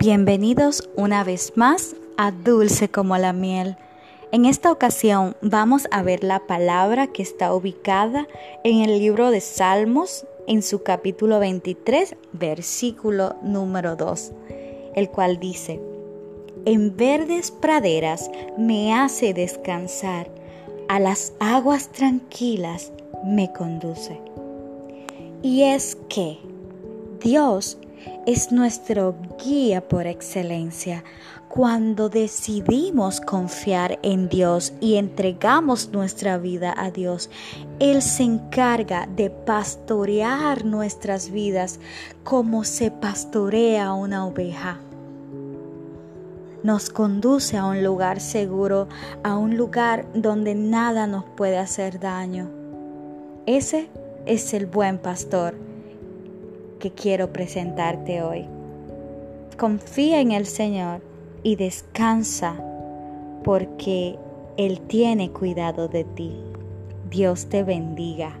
Bienvenidos una vez más a Dulce como la miel. En esta ocasión vamos a ver la palabra que está ubicada en el libro de Salmos en su capítulo 23, versículo número 2, el cual dice, En verdes praderas me hace descansar, a las aguas tranquilas me conduce. Y es que Dios es nuestro guía por excelencia. Cuando decidimos confiar en Dios y entregamos nuestra vida a Dios, Él se encarga de pastorear nuestras vidas como se pastorea una oveja. Nos conduce a un lugar seguro, a un lugar donde nada nos puede hacer daño. Ese es el buen pastor que quiero presentarte hoy. Confía en el Señor y descansa porque Él tiene cuidado de ti. Dios te bendiga.